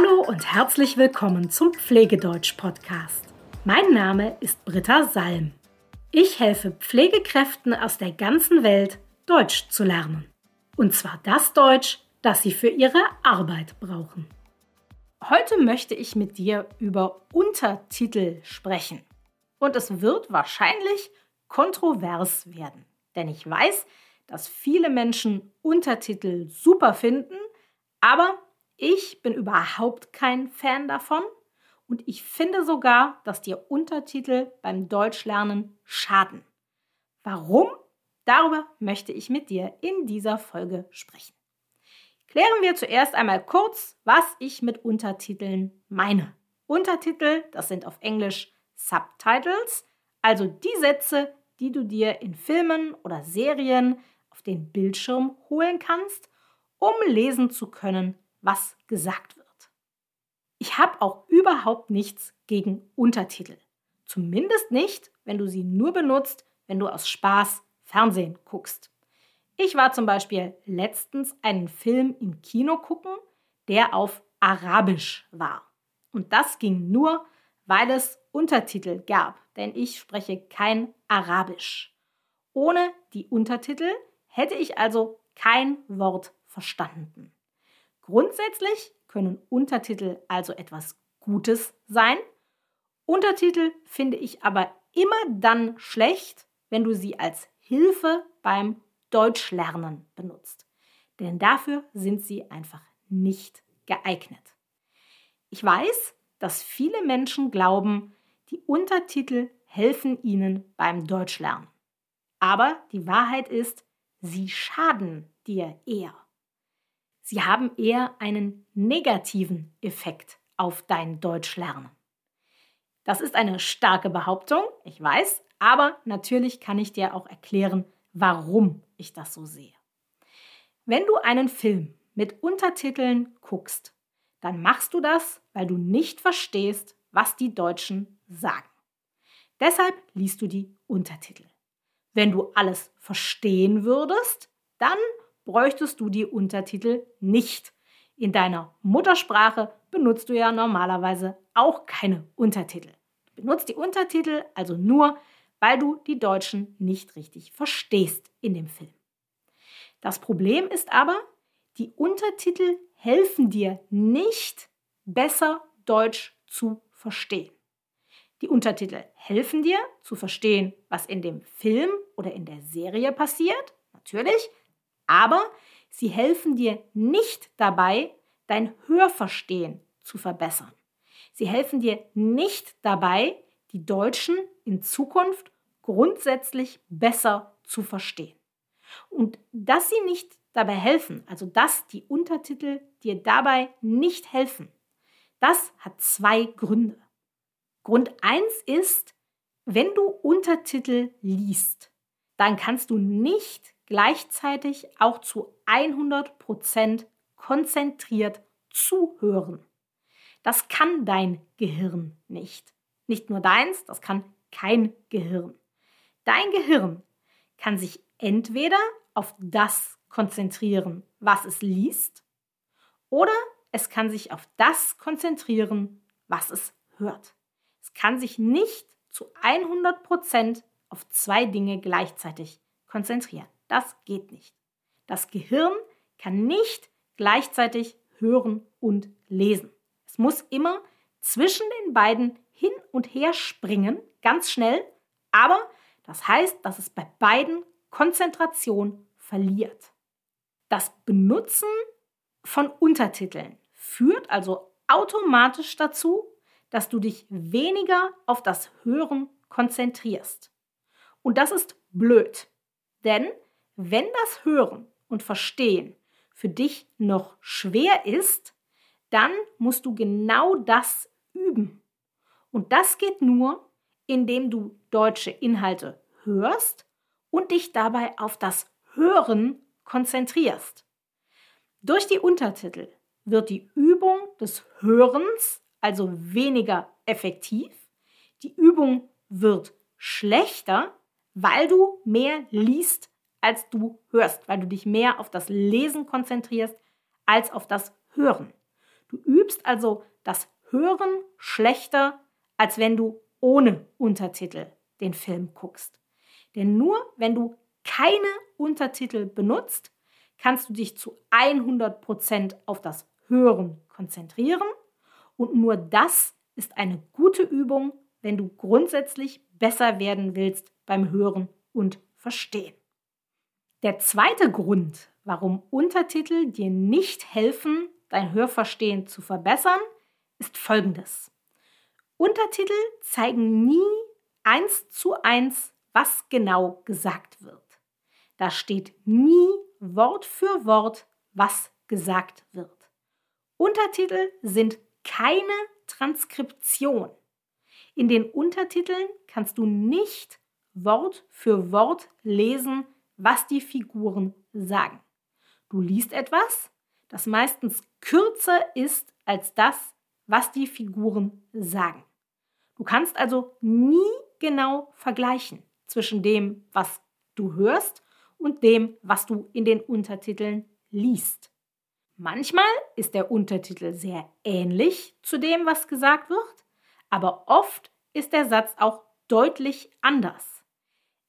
Hallo und herzlich willkommen zum Pflegedeutsch-Podcast. Mein Name ist Britta Salm. Ich helfe Pflegekräften aus der ganzen Welt, Deutsch zu lernen. Und zwar das Deutsch, das sie für ihre Arbeit brauchen. Heute möchte ich mit dir über Untertitel sprechen. Und es wird wahrscheinlich kontrovers werden. Denn ich weiß, dass viele Menschen Untertitel super finden, aber ich bin überhaupt kein Fan davon und ich finde sogar, dass dir Untertitel beim Deutschlernen schaden. Warum? Darüber möchte ich mit dir in dieser Folge sprechen. Klären wir zuerst einmal kurz, was ich mit Untertiteln meine. Untertitel, das sind auf Englisch Subtitles, also die Sätze, die du dir in Filmen oder Serien auf den Bildschirm holen kannst, um lesen zu können, was gesagt wird. Ich habe auch überhaupt nichts gegen Untertitel. Zumindest nicht, wenn du sie nur benutzt, wenn du aus Spaß Fernsehen guckst. Ich war zum Beispiel letztens einen Film im Kino gucken, der auf Arabisch war. Und das ging nur, weil es Untertitel gab, denn ich spreche kein Arabisch. Ohne die Untertitel hätte ich also kein Wort verstanden. Grundsätzlich können Untertitel also etwas Gutes sein. Untertitel finde ich aber immer dann schlecht, wenn du sie als Hilfe beim Deutschlernen benutzt. Denn dafür sind sie einfach nicht geeignet. Ich weiß, dass viele Menschen glauben, die Untertitel helfen ihnen beim Deutschlernen. Aber die Wahrheit ist, sie schaden dir eher sie haben eher einen negativen Effekt auf dein Deutschlernen. Das ist eine starke Behauptung, ich weiß, aber natürlich kann ich dir auch erklären, warum ich das so sehe. Wenn du einen Film mit Untertiteln guckst, dann machst du das, weil du nicht verstehst, was die Deutschen sagen. Deshalb liest du die Untertitel. Wenn du alles verstehen würdest, dann bräuchtest du die Untertitel nicht. In deiner Muttersprache benutzt du ja normalerweise auch keine Untertitel. Du benutzt die Untertitel also nur, weil du die Deutschen nicht richtig verstehst in dem Film. Das Problem ist aber, die Untertitel helfen dir nicht besser Deutsch zu verstehen. Die Untertitel helfen dir zu verstehen, was in dem Film oder in der Serie passiert, natürlich, aber sie helfen dir nicht dabei, dein Hörverstehen zu verbessern. Sie helfen dir nicht dabei, die Deutschen in Zukunft grundsätzlich besser zu verstehen. Und dass sie nicht dabei helfen, also dass die Untertitel dir dabei nicht helfen, das hat zwei Gründe. Grund 1 ist, wenn du Untertitel liest, dann kannst du nicht gleichzeitig auch zu 100% konzentriert zuhören. Das kann dein Gehirn nicht. Nicht nur deins, das kann kein Gehirn. Dein Gehirn kann sich entweder auf das konzentrieren, was es liest, oder es kann sich auf das konzentrieren, was es hört. Es kann sich nicht zu 100% auf zwei Dinge gleichzeitig konzentrieren. Das geht nicht. Das Gehirn kann nicht gleichzeitig hören und lesen. Es muss immer zwischen den beiden hin und her springen, ganz schnell, aber das heißt, dass es bei beiden Konzentration verliert. Das Benutzen von Untertiteln führt also automatisch dazu, dass du dich weniger auf das Hören konzentrierst. Und das ist blöd, denn wenn das Hören und Verstehen für dich noch schwer ist, dann musst du genau das üben. Und das geht nur, indem du deutsche Inhalte hörst und dich dabei auf das Hören konzentrierst. Durch die Untertitel wird die Übung des Hörens also weniger effektiv, die Übung wird schlechter, weil du mehr liest als du hörst, weil du dich mehr auf das Lesen konzentrierst als auf das Hören. Du übst also das Hören schlechter, als wenn du ohne Untertitel den Film guckst. Denn nur wenn du keine Untertitel benutzt, kannst du dich zu 100% auf das Hören konzentrieren und nur das ist eine gute Übung, wenn du grundsätzlich besser werden willst beim Hören und Verstehen. Der zweite Grund, warum Untertitel dir nicht helfen, dein Hörverstehen zu verbessern, ist folgendes. Untertitel zeigen nie eins zu eins, was genau gesagt wird. Da steht nie Wort für Wort, was gesagt wird. Untertitel sind keine Transkription. In den Untertiteln kannst du nicht Wort für Wort lesen, was die Figuren sagen. Du liest etwas, das meistens kürzer ist als das, was die Figuren sagen. Du kannst also nie genau vergleichen zwischen dem, was du hörst und dem, was du in den Untertiteln liest. Manchmal ist der Untertitel sehr ähnlich zu dem, was gesagt wird, aber oft ist der Satz auch deutlich anders.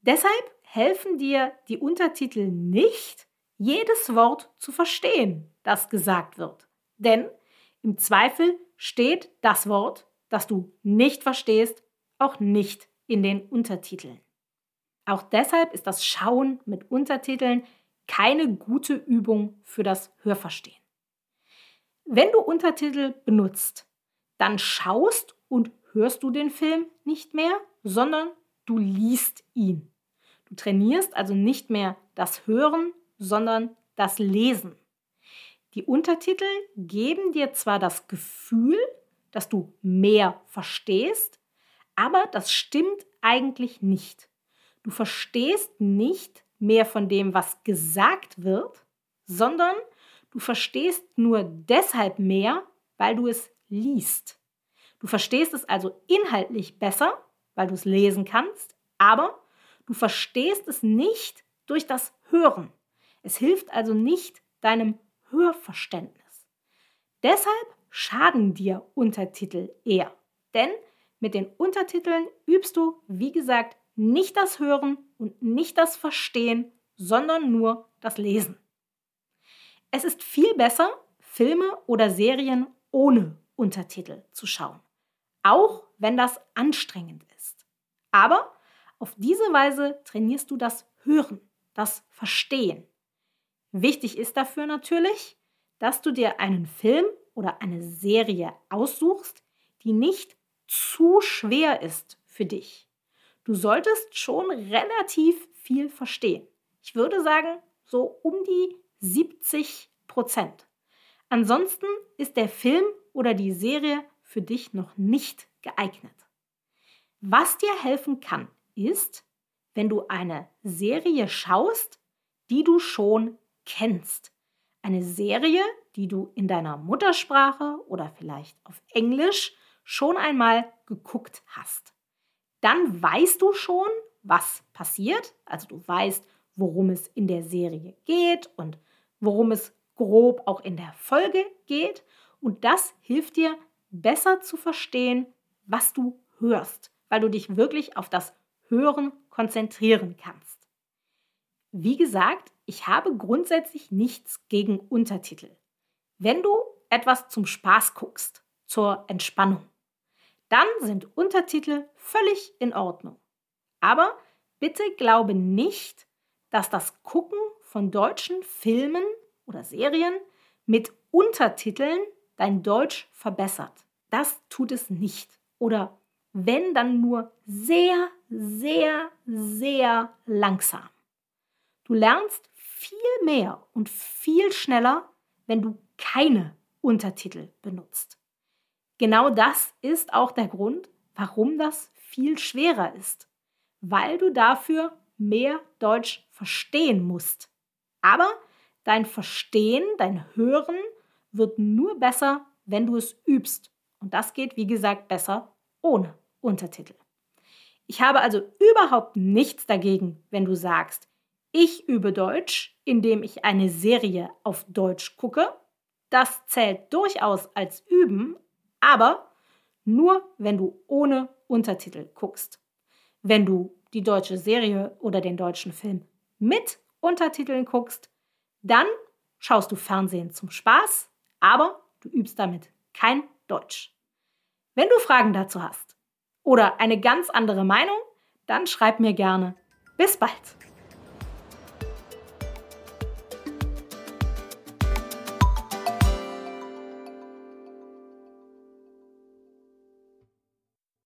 Deshalb helfen dir die Untertitel nicht, jedes Wort zu verstehen, das gesagt wird. Denn im Zweifel steht das Wort, das du nicht verstehst, auch nicht in den Untertiteln. Auch deshalb ist das Schauen mit Untertiteln keine gute Übung für das Hörverstehen. Wenn du Untertitel benutzt, dann schaust und hörst du den Film nicht mehr, sondern du liest ihn. Du trainierst also nicht mehr das Hören, sondern das Lesen. Die Untertitel geben dir zwar das Gefühl, dass du mehr verstehst, aber das stimmt eigentlich nicht. Du verstehst nicht mehr von dem, was gesagt wird, sondern du verstehst nur deshalb mehr, weil du es liest. Du verstehst es also inhaltlich besser, weil du es lesen kannst, aber Du verstehst es nicht durch das Hören. Es hilft also nicht deinem Hörverständnis. Deshalb schaden dir Untertitel eher. Denn mit den Untertiteln übst du, wie gesagt, nicht das Hören und nicht das Verstehen, sondern nur das Lesen. Es ist viel besser, Filme oder Serien ohne Untertitel zu schauen, auch wenn das anstrengend ist. Aber auf diese Weise trainierst du das Hören, das Verstehen. Wichtig ist dafür natürlich, dass du dir einen Film oder eine Serie aussuchst, die nicht zu schwer ist für dich. Du solltest schon relativ viel verstehen. Ich würde sagen, so um die 70 Prozent. Ansonsten ist der Film oder die Serie für dich noch nicht geeignet. Was dir helfen kann, ist, wenn du eine Serie schaust, die du schon kennst. Eine Serie, die du in deiner Muttersprache oder vielleicht auf Englisch schon einmal geguckt hast. Dann weißt du schon, was passiert. Also du weißt, worum es in der Serie geht und worum es grob auch in der Folge geht. Und das hilft dir besser zu verstehen, was du hörst, weil du dich wirklich auf das Hören konzentrieren kannst. Wie gesagt, ich habe grundsätzlich nichts gegen Untertitel. Wenn du etwas zum Spaß guckst, zur Entspannung, dann sind Untertitel völlig in Ordnung. Aber bitte glaube nicht, dass das Gucken von deutschen Filmen oder Serien mit Untertiteln dein Deutsch verbessert. Das tut es nicht. Oder wenn dann nur sehr, sehr, sehr langsam. Du lernst viel mehr und viel schneller, wenn du keine Untertitel benutzt. Genau das ist auch der Grund, warum das viel schwerer ist, weil du dafür mehr Deutsch verstehen musst. Aber dein Verstehen, dein Hören wird nur besser, wenn du es übst. Und das geht, wie gesagt, besser ohne Untertitel. Ich habe also überhaupt nichts dagegen, wenn du sagst, ich übe Deutsch, indem ich eine Serie auf Deutsch gucke Das zählt durchaus als Üben, aber nur wenn du ohne Untertitel guckst. Wenn du die deutsche Serie oder den deutschen Film mit Untertiteln guckst, dann schaust du Fernsehen zum Spaß, aber du übst damit kein Deutsch. Wenn du Fragen dazu hast oder eine ganz andere Meinung, dann schreib mir gerne. Bis bald!